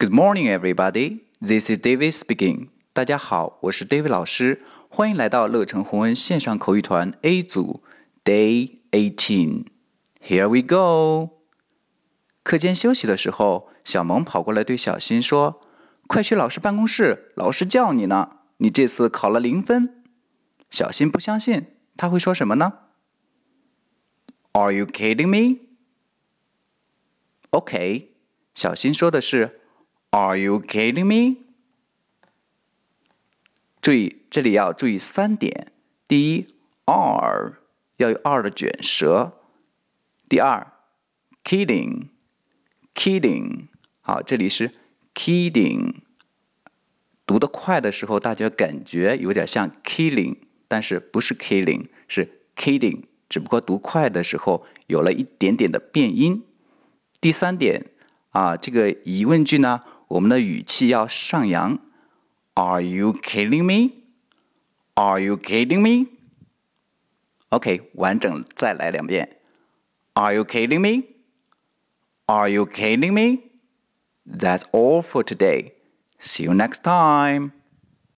Good morning, everybody. This is David speaking. 大家好，我是 David 老师，欢迎来到乐成红恩线上口语团 A 组 Day Eighteen. Here we go. 课间休息的时候，小萌跑过来对小新说：“快去老师办公室，老师叫你呢。你这次考了零分。”小新不相信，他会说什么呢？Are you kidding me? OK，小新说的是 Are you kidding me？注意，这里要注意三点：第一，are 要有 r 的卷舌；第二，kidding，kidding，好，这里是 kidding。读得快的时候，大家感觉有点像 killing，但是不是 killing，是 kidding，只不过读快的时候有了一点点的变音。第三点啊，这个疑问句呢，我们的语气要上扬。Are you kidding me? Are you kidding me? OK，完整再来两遍。Are you kidding me? Are you kidding me? That's all for today. See you next time.